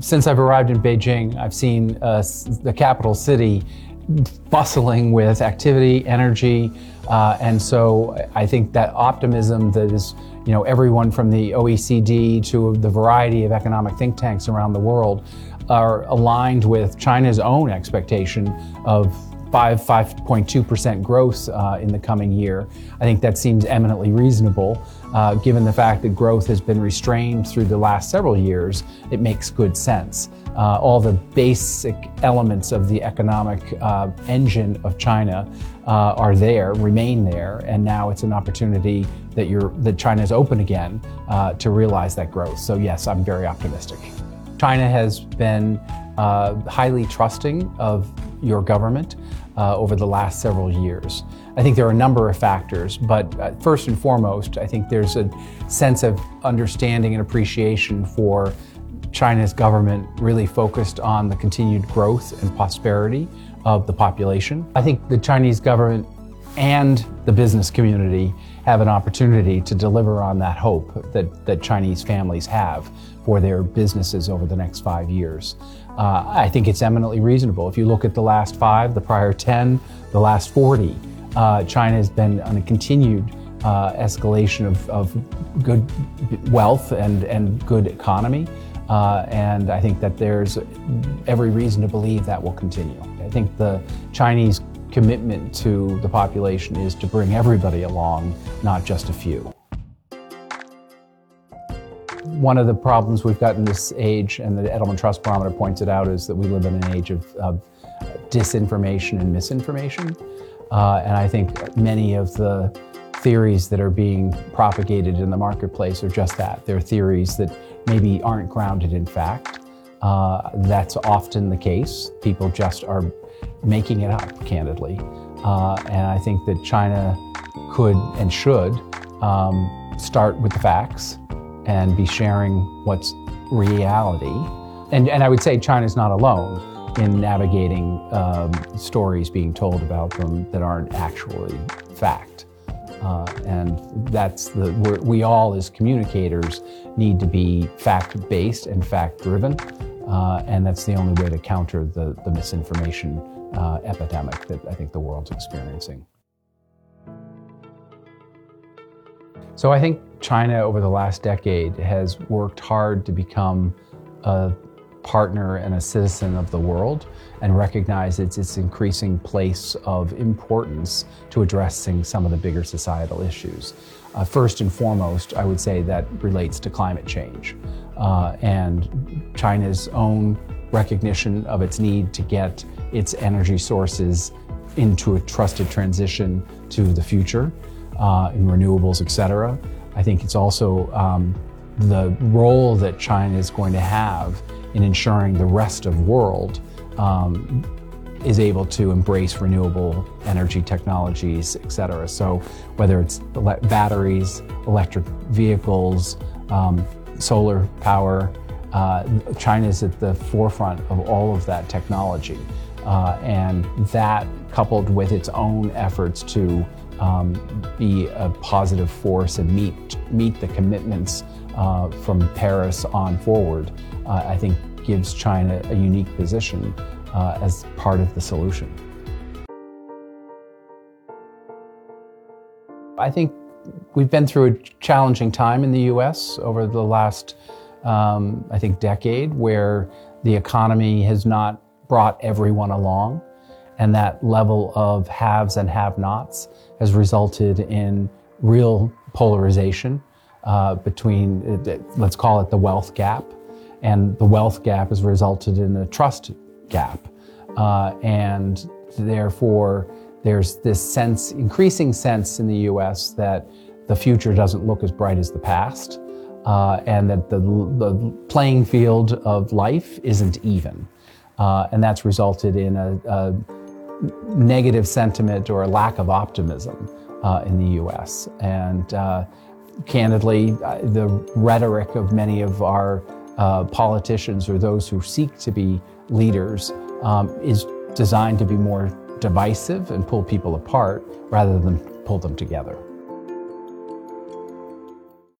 Since I've arrived in Beijing, I've seen uh, the capital city bustling with activity, energy, uh, and so I think that optimism that is, you know, everyone from the OECD to the variety of economic think tanks around the world are aligned with China's own expectation of 5, 5.2% growth uh, in the coming year. I think that seems eminently reasonable. Uh, given the fact that growth has been restrained through the last several years, it makes good sense. Uh, all the basic elements of the economic uh, engine of China uh, are there, remain there, and now it's an opportunity that you're that China is open again uh, to realize that growth. So yes, I'm very optimistic. China has been highly trusting of your government uh, over the last several years. I think there are a number of factors, but uh, first and foremost, I think there's a sense of understanding and appreciation for China's government really focused on the continued growth and prosperity of the population. I think the Chinese government and the business community have an opportunity to deliver on that hope that, that Chinese families have for their businesses over the next five years. Uh, I think it's eminently reasonable. If you look at the last five, the prior 10, the last 40, uh, China has been on a continued uh, escalation of, of, good wealth and, and good economy. Uh, and I think that there's every reason to believe that will continue. I think the Chinese commitment to the population is to bring everybody along, not just a few. One of the problems we've got in this age, and the Edelman Trust Barometer points it out, is that we live in an age of, of disinformation and misinformation. Uh, and I think many of the theories that are being propagated in the marketplace are just that. They're theories that maybe aren't grounded in fact. Uh, that's often the case. People just are making it up, candidly. Uh, and I think that China could and should um, start with the facts and be sharing what's reality. And, and I would say China's not alone in navigating um, stories being told about them that aren't actually fact. Uh, and that's the, we all as communicators need to be fact based and fact driven. Uh, and that's the only way to counter the, the misinformation uh, epidemic that I think the world's experiencing. So I think China over the last decade has worked hard to become a partner and a citizen of the world and recognize its, its increasing place of importance to addressing some of the bigger societal issues. Uh, first and foremost, I would say that relates to climate change uh, and China's own recognition of its need to get its energy sources into a trusted transition to the future uh, in renewables, et cetera. I think it's also um, the role that China is going to have in ensuring the rest of the world um, is able to embrace renewable energy technologies, et cetera. So whether it's batteries, electric vehicles, um, solar power, uh, China is at the forefront of all of that technology. Uh, and that coupled with its own efforts to um, be a positive force and meet, meet the commitments uh, from Paris on forward, uh, I think gives China a unique position uh, as part of the solution. I think we've been through a challenging time in the US over the last, um, I think, decade where the economy has not brought everyone along. And that level of haves and have nots has resulted in real polarization uh, between, let's call it the wealth gap. And the wealth gap has resulted in a trust gap. Uh, and therefore, there's this sense, increasing sense in the US that the future doesn't look as bright as the past, uh, and that the, the, playing field of life isn't even. Uh, and that's resulted in a, a, negative sentiment or a lack of optimism uh, in the US. And uh, candidly, uh, the rhetoric of many of our uh, politicians or those who seek to be leaders um, is designed to be more divisive and pull people apart rather than pull them together.